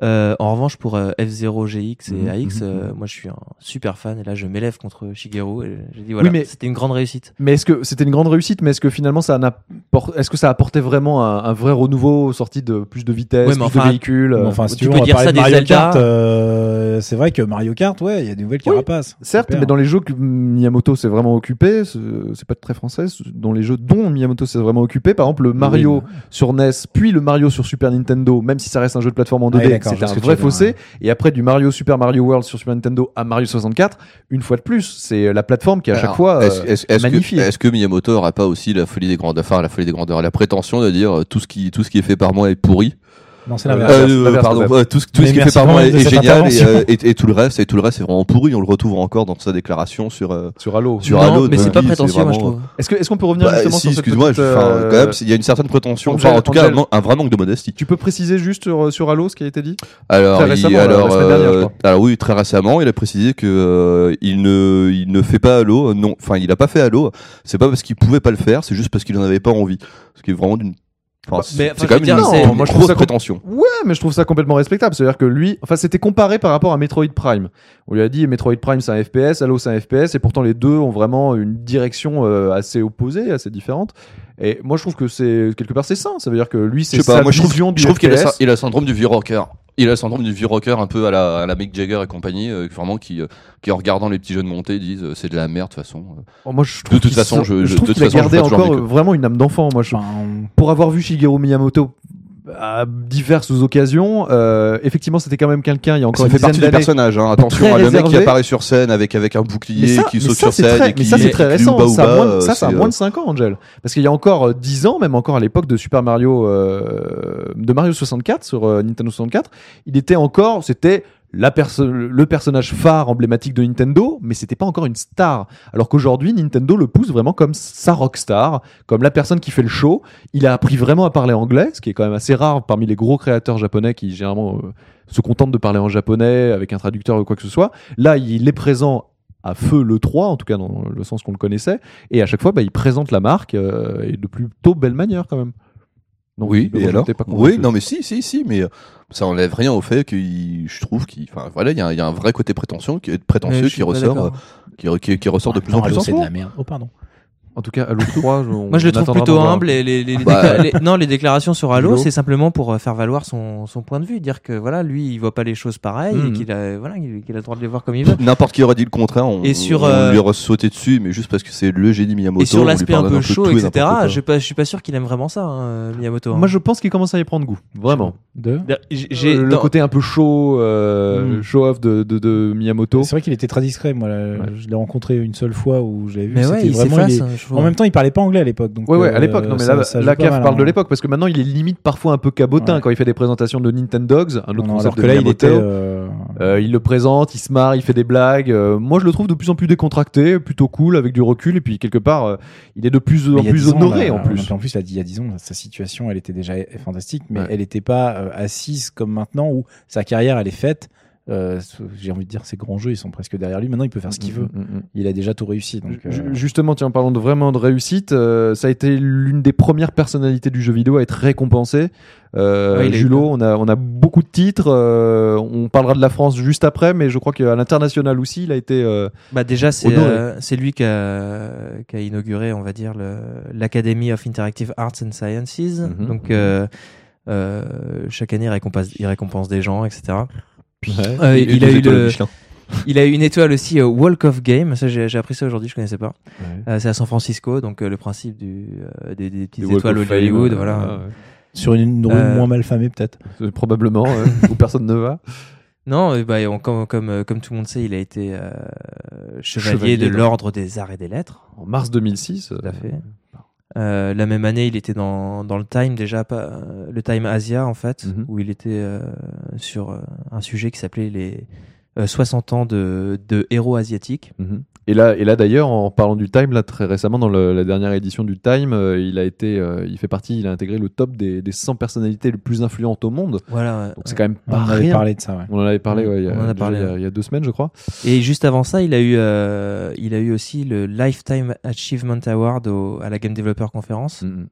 Euh, en revanche, pour euh, F0 GX et Mhm, AX, mhm, euh, mhm. moi, je suis un super fan, et là, je m'élève contre Shigeru, et j'ai dit, voilà, Oui, mais- c'était une grande réussite. Mais est-ce que c'était une grande réussite Mais est-ce que finalement ça n'apporte Est-ce que ça apportait vraiment un, un vrai renouveau sorti de plus de vitesse, Ouais, plus enfin, de véhicules euh, enfin, si tu tu, veux, peux dire ça de des Mario Zelda. Kart. euh, c'est vrai que Mario Kart, ouais, il y a des nouvelles Oui, carapaces. Certes, mais dans les jeux que Miyamoto s'est vraiment occupé, c'est pas très français, dans les jeux dont Miyamoto s'est vraiment occupé, par exemple le Mario sur NES, puis le Mario sur Super Nintendo, même si ça reste un jeu de plateforme en 2D, Ouais, d'accord, je c'était un vrai veux dire, fossé. ouais. Et après du Mario Super Mario World sur Super Nintendo à Mario 64, une fois de plus, c'est la plateforme qui à chaque Alors, fois est-ce euh, est-ce- est-ce que, est-ce que Miyamoto aura pas aussi la folie des grandes, enfin la folie des grandeurs, la prétention de dire euh, tout ce qui, tout ce qui est fait par moi est pourri. Non, c'est Euh, l'inverse. Euh, pardon, tout, ce- tout Mais ce qui est fait par moi est, génial et, euh, et, et tout le reste, et tout le reste c'est vraiment pourri. On le retrouve encore dans sa déclaration sur. euh, sur Halo. Sur non, Halo, mais c'est pas prétentieux, moi, je trouve. Est-ce que est-ce qu'on peut revenir bah, justement si, sur cette excuse-moi, petite, je- enfin, euh, quand même, il y a une certaine prétention. Enfin, en tout cas, un, un vrai manque de modestie. Tu peux préciser juste sur, sur Halo ce qui a été dit? Alors, alors, euh, oui, très récemment, il a précisé que euh, il ne, il ne fait pas Halo. Non, enfin, il a pas fait Halo. C'est pas parce qu'il pouvait pas le faire, c'est juste parce qu'il en avait pas envie. Ce qui est vraiment d'une. Enfin, Bah, c'est mais, c'est enfin, quand même dire, une moi, je trouve grosse ça prétention. Ouais, mais je trouve ça complètement respectable. C'est-à-dire que lui, enfin, c'était comparé par rapport à Metroid Prime. On lui a dit Metroid Prime c'est un FPS, Halo c'est un FPS, et pourtant les deux ont vraiment une direction euh, assez opposée, assez différente. Et moi, je trouve que c'est quelque part c'est sain. Ça veut dire que lui, c'est sa pas, moi je trouve, du je trouve qu'il a, il a le syndrome du vieux rocker. Il a le syndrome du vieux rocker un peu à la, à la Mick Jagger et compagnie, euh, vraiment qui, euh, qui en regardant les petits jeunes monter disent euh, c'est de la merde de toute façon. Oh, moi, je trouve toute façon, je- je- trouve de toute qu'il a façon, je gardé encore vraiment une âme d'enfant. Moi, je... Enfin, pour avoir vu Shigeru Miyamoto à diverses occasions, euh, effectivement, c'était quand même quelqu'un. Il y a encore Ça une fait partie du personnage, hein. attention, hein, le mec qui apparaît sur scène avec, avec un bouclier, ça, qui saute sur scène très- et qui mais ça, c'est très récent. Ça, a moins, euh, ça, ça a moins euh, de 5 ans, Angel. Parce qu'il y a encore euh, 10 ans, même encore à l'époque de Super Mario, euh, de Mario 64 sur euh, Nintendo 64, il était encore, c'était le personnage phare emblématique de Nintendo, mais c'était pas encore une star. Alors qu'aujourd'hui, Nintendo le pousse vraiment comme sa rockstar, comme la personne qui fait le show. Il a appris vraiment à parler anglais, ce qui est quand même assez rare parmi les gros créateurs japonais qui généralement euh, se contentent de parler en japonais avec un traducteur ou quoi que ce soit. Là, il est présent à feu le 3, en tout cas dans le sens qu'on le connaissait, et à chaque fois, bah, il présente la marque euh, de plutôt belle manière quand même. Donc, oui, et alors pas Oui, non, mais si, si, si, mais euh, ça enlève rien au fait que je trouve qu'il, enfin, voilà, il y, a un- il y a un vrai côté prétentieux, qui, prétentieux qui ressort, euh, qui, qui, qui ressort de plus en Non, plus en ce c'est de la merde. Oh, pardon. En tout cas, Halo 3, je- Moi, je le on trouve plutôt humble. Et les, les- les Bah, les- non, les déclarations sur Halo, Halo. c'est simplement pour euh, faire valoir son, son point de vue, dire que voilà, lui, il voit pas les choses pareilles et Mhm. qu'il a, voilà, qu'il a le droit de les voir comme il veut. N'importe qui aurait dit le contraire, on, Et sur, on euh, lui aurait sauté dessus, mais juste parce que c'est le génie Miyamoto. Et sur on lui l'aspect un peu chaud, et etc. Je suis pas, je suis pas sûr qu'il aime vraiment ça, hein, Miyamoto. hein. Moi, je pense qu'il commence à y prendre goût, vraiment. Deux. J'ai- Euh, le dans- côté un peu show, euh, Mm. show-off de, de, de Miyamoto. C'est vrai qu'il était très discret. Moi, là, je l'ai rencontré une seule fois où j'avais vu. Mais ouais, il vraiment. En même temps, il parlait pas anglais à l'époque. donc, Ouais, ouais, euh, à l'époque. Non, mais ça- là, ça mal, parle de hein. l'époque parce que maintenant, il est limite parfois un peu cabotin Ouais. quand il fait des présentations de Nintendogs, un autre Non, alors de que là, il Miyamoto. était. euh, Euh, il le présente, il se marre, il fait des blagues. Euh, moi, je le trouve de plus en plus décontracté, plutôt cool, avec du recul. Et puis, quelque part, euh, il est de plus en plus 10 ans, honoré là, en plus. En plus, là, il y a 10 ans, sa situation, elle était déjà fantastique, mais Ouais. elle n'était pas assise comme maintenant où sa carrière, elle est faite. Euh, J'ai envie de dire, ses grands jeux, ils sont presque derrière lui. Maintenant, il peut faire ce qu'il veut. Mm, mm, mm. Il a déjà tout réussi. Donc, euh, Justement, tiens, parlons de vraiment de réussite. euh, ça a été l'une des premières personnalités du jeu vidéo à être récompensée. Euh, Ouais, peur. on a, on a beaucoup de titres. euh, on parlera de la France juste après, mais je crois qu'à l'international aussi, il a été. euh, Bah déjà, c'est euh, lui qui a, qui a inauguré, on va dire, l'Academy of Interactive Arts and Sciences. Mhm. Donc, euh, euh, chaque année, il récompense, il récompense des gens, etc. Euh, il, a eu le, il a eu une étoile aussi au Walk of Game. Ça, j'ai appris ça aujourd'hui, je connaissais pas. Euh, c'est à San Francisco, donc euh, le principe du, euh, des, des petites étoiles au Hollywood, voilà. ouais. sur une rue Euh, moins mal famée, peut-être. Probablement, *laughs* où personne ne va. Non, bah, on- comme, comme, comme tout le monde sait, il a été euh, chevalier, Chevalier de de- l'ordre des arts et des lettres. En mars 2006. Tout à fait. Euh, la même année, il était dans, dans le Time déjà, pas, euh, le Time Asia en fait, Mhm. où il était euh, sur un sujet qui s'appelait les euh, 60 ans de, de héros asiatiques. Mhm. Et là, et là d'ailleurs, en parlant du Time, là très récemment dans le- la dernière édition du Time, euh, il a été, euh, il fait partie, il a intégré le top des, des 100 personnalités les plus influentes au monde. Voilà. ouais. Donc c'est quand même On pas en avait rien. parlé de ça, ouais. On en avait parlé, ouais, il y a, On en a déjà parlé, il y a- ouais. il y a deux semaines, je crois. Et juste avant ça, il a eu, euh, il a eu aussi le Lifetime Achievement Award au- à la Game Developer Conference. Mhm.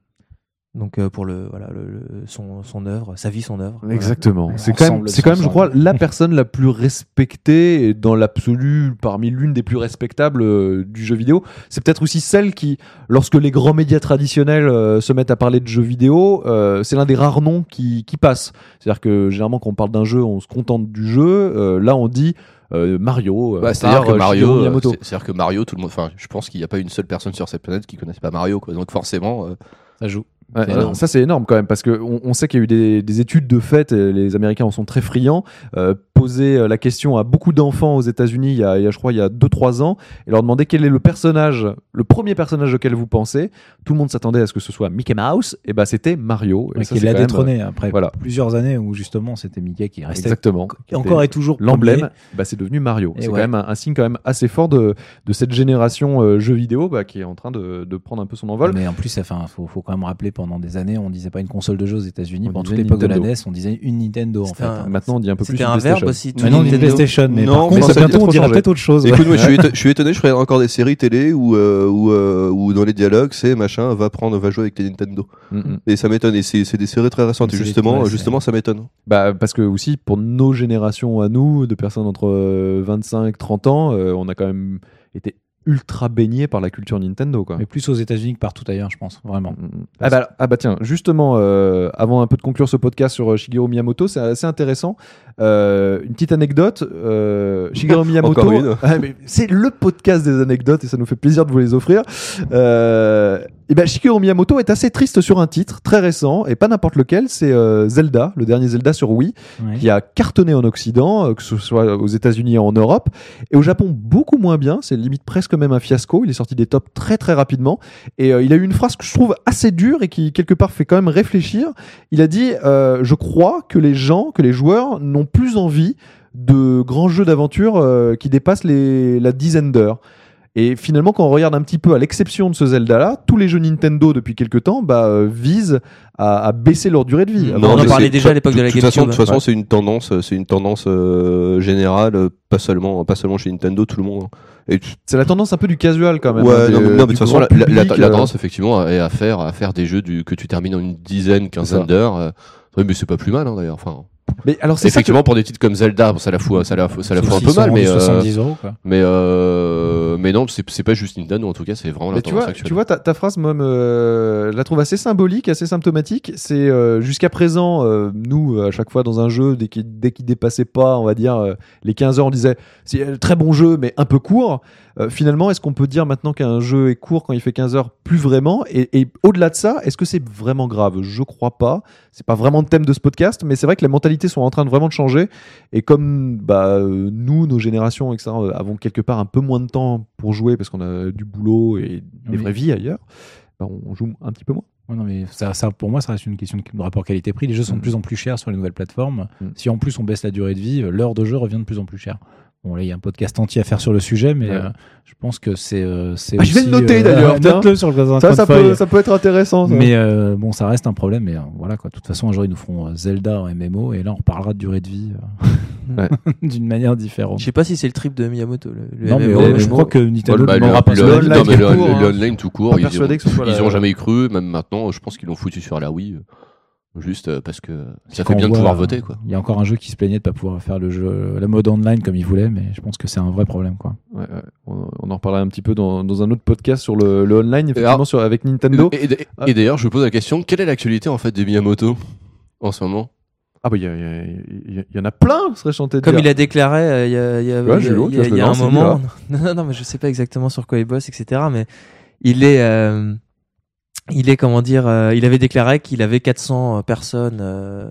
Donc euh, pour le, voilà, le, le- son, son œuvre, sa vie, son œuvre. Exactement. C'est quand même, c'est quand même, je crois, la personne la plus respectée et dans l'absolu, parmi l'une des plus respectables euh, du jeu vidéo. C'est peut-être aussi celle qui, lorsque les grands médias traditionnels euh, se mettent à parler de jeux vidéo, euh, c'est l'un des rares noms qui, qui passe. C'est-à-dire que généralement, quand on parle d'un jeu, on se contente du jeu. Euh, là, on dit euh, Mario. Bah, c'est-à-dire que Mario, c'est-à-dire que Mario, tout le monde, enfin, je pense qu'il n'y a pas une seule personne sur cette planète qui connaisse pas Mario, quoi. Donc forcément, euh, Ça joue. Ouais, alors, ça c'est énorme quand même parce que on, on sait qu'il y a eu des, des études de fait, et les Américains en sont très friands. Euh, poser euh, la question à beaucoup d'enfants aux États-Unis, il, y a- il y a, je crois, il y a 2-3 ans, et leur demander quel est le personnage, le premier personnage auquel vous pensez. Tout le monde s'attendait à ce que ce soit Mickey Mouse, et ben c'était Mario. Et Ouais, ça, qui l'a même, détrôné après voilà. plusieurs années où justement c'était Mickey qui euh, restait Exactement. qui encore et toujours L'emblème, bah, c'est devenu Mario. C'est ouais. quand même un, un signe quand même assez fort de, de cette génération euh, jeux vidéo bah, qui est en train de, de prendre un peu son envol. Mais en plus, enfin, faut, faut quand même rappeler pendant des années, on disait pas une console de jeux aux États-Unis. Pendant toute l'époque de la. NES, on disait une Nintendo en fait. un- hein. Maintenant, on dit un peu plus C'était un verbe PlayStation. Aussi. tout Maintenant, on. PlayStation, mais Non, par mais contre, ça veut bientôt dire on dira peut-être autre chose. Écoute, moi, je suis, *laughs* éton- je suis étonné, je ferai encore des séries télé où, euh, où, euh, où dans les dialogues, c'est machin, va prendre, va jouer avec les Nintendo. Mm. Et ça m'étonne. Et c'est des séries très récentes. Et justement, ouais, justement, ça m'étonne. Bah, parce que aussi, pour nos générations à nous, de personnes entre euh, 25 30 ans, euh, on a quand même été ultra baigné par la culture Nintendo. Quoi. Mais plus aux États-Unis que partout ailleurs, je pense, vraiment. Mm, mm. Ah bah, ah bah tiens, justement, euh, avant un peu de conclure ce podcast sur euh, Shigeru Miyamoto, c'est assez intéressant. Euh, une petite anecdote. Euh, Shigeru *laughs* Miyamoto. Ah, c'est le podcast des anecdotes et ça nous fait plaisir de vous les offrir. Et ben Shigeru Miyamoto est assez triste sur un titre très récent et pas n'importe lequel, c'est euh, Zelda, le dernier Zelda sur Wii, Ouais. qui a cartonné en Occident, euh, que ce soit aux États-Unis et en Europe, et au Japon beaucoup moins bien. C'est limite presque même un fiasco. Il est sorti des tops très très rapidement et euh, il a eu une phrase que je trouve assez dure et qui quelque part fait quand même réfléchir. Il a dit euh, Je crois que les gens, que les joueurs n'ont plus envie de grands jeux d'aventure euh, qui dépassent les, la dizaine d'heures. Et finalement, quand on regarde un petit peu, à l'exception de ce Zelda-là, tous les jeux Nintendo depuis quelques temps bah, euh, visent à, à baisser leur durée de vie. On en parlait déjà à l'époque de la toute façon, GameCube. De toute façon, Ouais. c'est une tendance, euh, c'est une tendance euh, générale, pas seulement, pas seulement chez Nintendo, tout le monde. hein. C'est la tendance un peu du casual quand même. ouais, hein, non, des- mais, non, mais de toute façon, la, tendance effectivement est à faire, à faire des jeux du, que tu termines en une dizaine, quinzaine d'heures. euh. Oui, mais c'est pas plus mal hein, d'ailleurs. Enfin, Mais alors c'est ça que- effectivement, pour des titres comme Zelda, bon, ça la fout, ça la, ça la fout un peu mal, mais, euh, 70 euros, quoi. mais, euh, mais non, c'est c'est pas juste Nintendo. En tout cas, c'est vraiment la Mais tu tendance vois, actuelle. tu vois ta, ta phrase, moi, me- je la trouve assez symbolique, assez symptomatique. C'est euh, jusqu'à présent, euh, nous, à chaque fois dans un jeu, dès qu'il dès qu'il dépassait pas, on va dire, euh, les 15 heures, on disait c'est un très bon jeu, mais un peu court. Euh, finalement, est-ce qu'on peut dire maintenant qu'un jeu est court quand il fait 15 heures Plus vraiment. Et, et au-delà de ça, est-ce que c'est vraiment grave? Je crois pas. C'est pas vraiment le thème de ce podcast, mais c'est vrai que les mentalités sont en train de vraiment de changer. Et comme bah, nous, nos générations, etc., euh, avons quelque part un peu moins de temps pour jouer parce qu'on a du boulot et des Oui. vraies vies ailleurs, bah, on joue un petit peu moins. Ouais, non, mais ça, ça, pour moi, ça reste une question de rapport qualité-prix. Les jeux sont Mm. de plus en plus chers sur les nouvelles plateformes. Mm. Si en plus on baisse la durée de vie, euh, l'heure de jeu revient de plus en plus cher. Bon, là, il y a un podcast entier à faire sur le sujet, mais Ouais. euh, je pense que c'est. euh, c'est Ah, je vais le noter, euh, d'ailleurs. *laughs* Note-le sur le Ça, ça peut, ça peut être intéressant. ça. Mais euh, bon, ça reste un problème. Mais euh, voilà, quoi. De toute façon, un jour, ils nous feront Zelda en MMO et là, on reparlera de durée de vie euh, *laughs* d'une manière différente. Je sais pas si c'est le trip de Miyamoto. Le, le Non, mais MMO, mais je crois que Nintendo Ouais, bah, demandera pas le- ça. le non, online mais tout le- court, le- hein. le online tout court, ils, ont jamais cru. Même maintenant, je pense qu'ils l'ont foutu sur la Wii, juste euh, parce que ça fait bien de pouvoir voter, euh, quoi. Il y a encore un jeu qui se plaignait de pas pouvoir faire le jeu, la mode online comme il voulait, mais je pense que c'est un vrai problème, quoi. Ouais, ouais. On, on en reparlera un petit peu dans, dans un autre podcast sur le, le online, effectivement, alors- sur, avec Nintendo. Et, et- et d'ailleurs, je pose la question quelle est l'actualité en fait des Miyamoto en ce moment Ah bah il y, en a plein, serait chanté Comme dire. il a déclaré euh, il y a, il y a, Ouais, il y a- Julo, il y a- tu il y a lâches un moment. Non, non, non, mais je sais pas exactement sur quoi il bosse, etc. Mais il est, euh, il est comment dire, euh, il avait déclaré qu'il avait 400 personnes euh,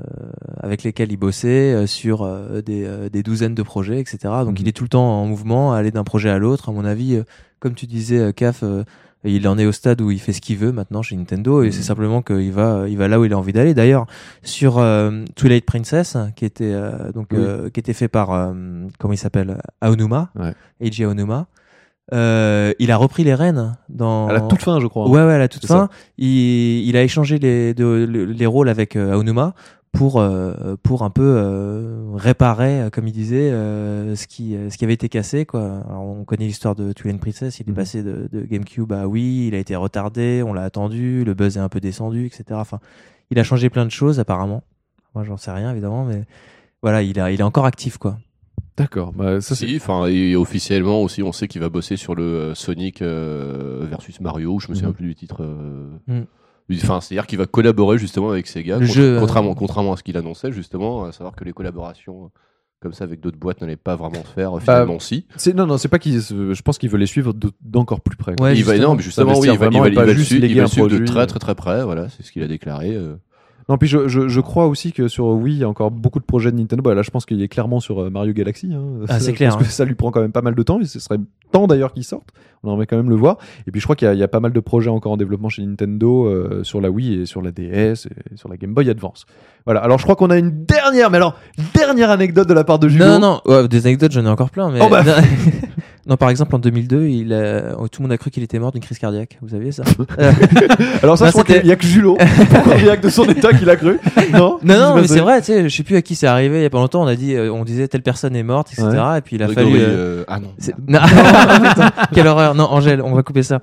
avec lesquelles il bossait euh, sur euh, des, euh, des douzaines de projets, etc. Donc Mhm. il est tout le temps en mouvement, à aller d'un projet à l'autre. À mon avis, euh, comme tu disais, euh, Caf. euh, il en est au stade où il fait ce qu'il veut maintenant chez Nintendo et Mhm. c'est simplement qu'il va, il va là où il a envie d'aller. D'ailleurs, sur euh, Twilight Princess, qui était euh, donc Oui. euh, qui était fait par euh, comment il s'appelle Aonuma, Ouais. Eiji Aonuma. Euh, il a repris les rênes dans À la toute fin, je crois. Ouais, ouais, à la toute fin. Il, il a échangé les, de- le- les rôles avec euh, Aonuma pour euh, pour un peu euh, réparer, euh, comme il disait, euh, ce qui ce qui avait été cassé quoi. Alors, on connaît l'histoire de Twilight Princess. Il est Mhm. passé de, de GameCube à Wii. Il a été retardé. On l'a attendu. Le buzz est un peu descendu, etc. Enfin, il a changé plein de choses apparemment. Moi, j'en sais rien évidemment, mais voilà, il a il est encore actif quoi. D'accord. Bah, ça, c'est- Si, enfin, et officiellement aussi, on sait qu'il va bosser sur le euh, Sonic euh, versus Mario. Je me souviens Mhm. plus du titre. euh, Mhm. du- Enfin, c'est-à-dire qu'il va collaborer justement avec Sega, contra- jeu, euh, contrairement, contrairement à ce qu'il annonçait justement, à savoir que les collaborations comme ça avec d'autres boîtes n'allaient pas vraiment se faire. euh, Finalement, si. c'est- non, non, c'est pas qu'il. Je pense qu'il veut les suivre de- d'encore plus près. Ouais, il va, non, mais justement, oui, il va, il va, va suivre, il léguer va un le suivre de très très très près. Voilà, c'est ce qu'il a déclaré. euh. Non, puis je, je, je crois aussi que sur Wii, il y a encore beaucoup de projets de Nintendo. Bah, là, je pense qu'il est clairement sur euh, Mario Galaxy. hein. Ah, c'est *laughs* clair, pense que hein. ça lui prend quand même pas mal de temps et ce serait temps d'ailleurs qu'il sorte. On aimerait quand même le voir. Et puis je crois qu'il y, a- il y a pas mal de projets encore en développement chez Nintendo euh, sur la Wii et sur la DS et sur la Game Boy Advance. Voilà. Alors je crois qu'on a une dernière, mais alors dernière anecdote de la part de Julo. Non, non, ouais, des anecdotes, j'en ai encore plein. Mais Oh, bah. *laughs* non, par exemple, en 2002, il a- tout le monde a cru qu'il était mort d'une crise cardiaque. Vous saviez ça *laughs* Alors ça, Non, je crois c'était- qu'il y a que cardiaque *laughs* de son état, qu'il a cru. Non, Non, non, mais c'est vrai. Tu sais, je sais plus à qui c'est arrivé. Il y a pas longtemps, on a dit, euh, on disait telle personne est morte, etc. Et puis il a fallu. euh, euh, Ah non. c'est- *laughs* Non. Quelle horreur. Non, Angèle, on va couper ça.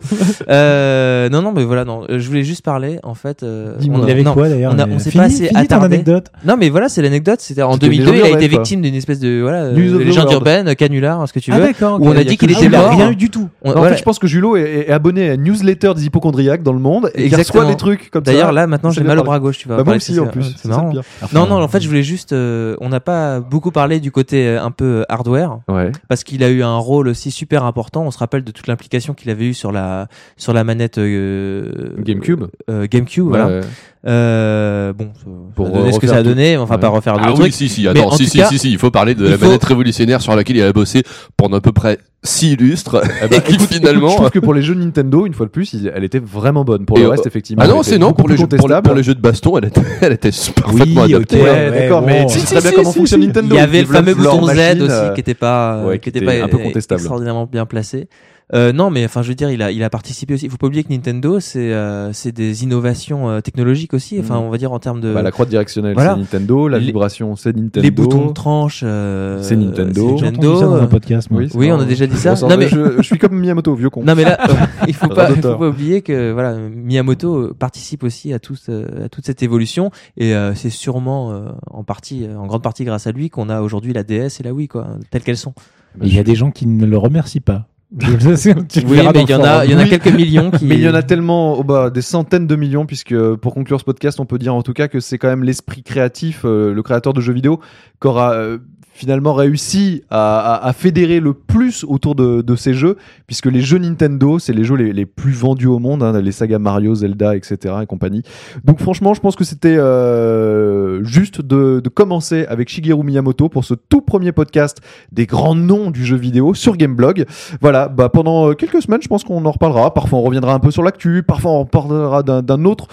Euh, non, non, mais voilà, non. Je voulais juste parler, en fait. euh, on a- Il avait non, quoi d'ailleurs on a- on s'est fini- pas assez attardé. anecdote. Non, mais voilà, c'est l'anecdote. C'était en C'était 2002, les il a été victime d'une espèce de voilà, légende urbaine, canular, ce que tu Ah veux. où on a dit dit qu'il que était mort. rien eu du tout. On- Non, En voilà. fait, je pense que Julot est, est abonné à une newsletter des hypochondriaques dans le monde et qu'il reçoit des trucs comme ça. D'ailleurs, là, maintenant, j'ai mal au bras gauche, tu vois. Bah, moi aussi en c'est- plus. C'est marrant. Non, non, en fait, je voulais juste. euh, on n'a pas beaucoup parlé du côté euh, un peu euh, hardware Ouais. parce qu'il a eu un rôle aussi super important. On se rappelle de toute l'implication qu'il avait eu sur la sur la manette euh, GameCube. euh, GameCube, voilà. Euh, bon, Pour, euh, ce que ça a donné. On va Ouais. pas refaire Ah le oui, truc. si, si, Mais attends, en si, tout si, cas, si, si, il faut parler de la faut- manette révolutionnaire sur laquelle il a bossé pendant à peu près 6 lustres, Eh ben, et qui écoute, finalement... je trouve que pour les jeux Nintendo, une fois de plus, elle était vraiment bonne. Pour Et, le euh, reste, effectivement. Ah non, c'est non, pour les, jeux, pour, pour les jeux de baston, elle était, elle était parfaitement Oui, adaptée. ok, Ouais, ouais, d'accord, bon. mais Si, tu si, sais bien si, comment si, fonctionne si. Nintendo. Il y avait le fameux bouton Z aussi euh, qui était pas, ouais, qui qui était était pas un peu euh, contestable. extraordinairement bien placé. Euh, non, mais enfin, je veux dire, il a, il a participé aussi. Il faut pas oublier que Nintendo, c'est, euh, c'est des innovations euh, technologiques aussi. Enfin, Mhm. on va dire en termes de Bah, la croix directionnelle, Voilà. c'est Nintendo. La Les- vibration, c'est Nintendo. les boutons de tranche. euh, C'est Nintendo. C'est entendu ça dans un Nintendo. podcast. moi. Oui, Oui, on a déjà dit ça. Non, mais- je, je suis comme Miyamoto, vieux con. Non mais là, *laughs* il faut pas, il faut pas oublier que voilà, Miyamoto euh, participe aussi à tout, à toute cette évolution et euh, c'est sûrement euh, en partie, euh, en grande partie grâce à lui qu'on a aujourd'hui la DS et la Wii quoi, telles qu'elles sont. Il y a des gens qui ne le remercient pas. Oui, mais il y en a, il y en a quelques millions qui. Mais il y en a tellement, oh bah, des centaines de millions, puisque pour conclure ce podcast, on peut dire en tout cas que c'est quand même l'esprit créatif, euh, le créateur de jeux vidéo, qui aura euh, finalement réussi à, à- à fédérer le plus autour de, de ces jeux, puisque les jeux Nintendo, c'est les jeux les, les plus vendus au monde, hein, les sagas Mario, Zelda, etc. et compagnie. Donc franchement, je pense que c'était euh, juste de, de commencer avec Shigeru Miyamoto pour ce tout premier podcast des grands noms du jeu vidéo sur Gameblog. Voilà, bah pendant euh, quelques semaines, je pense qu'on en reparlera. Parfois, on reviendra un peu sur l'actu, parfois on reparlera d'un d'un autre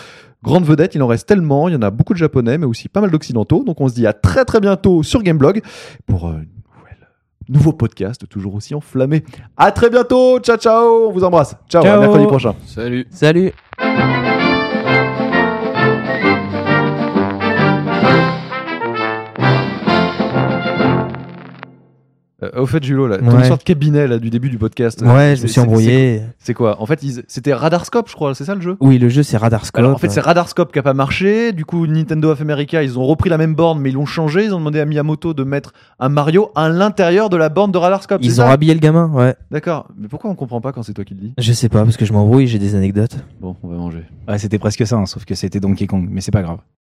grande vedette. Il en reste tellement. Il y en a beaucoup de japonais, mais aussi pas mal d'occidentaux. Donc, on se dit à très très bientôt sur Gameblog pour euh, nouvelle nouveau podcast toujours aussi enflammé. À très bientôt. Ciao ciao. On vous embrasse. Ciao. Ciao. À mercredi prochain. Salut Salut. Au fait, Julo, là, ton Ouais. histoire de cabinet là du début du podcast. Ouais, je me suis embrouillé. c'est- quoi En fait, ils- c'était Radarscope, je crois. C'est ça le jeu? Oui, le jeu c'est Radarscope. Alors, en fait, c'est Radarscope qui a pas marché. Du coup, Nintendo of America, ils ont repris la même borne, mais ils l'ont changé. Ils ont demandé à Miyamoto de mettre un Mario à l'intérieur de la borne de Radarscope. Ils ont ça? rhabillé le gamin, ouais. D'accord. Mais pourquoi on comprend pas quand c'est toi qui le dis? Je sais pas parce que je m'embrouille, j'ai des anecdotes. Bon, on va manger. Ouais, c'était presque ça, hein, sauf que c'était Donkey Kong, mais c'est pas grave.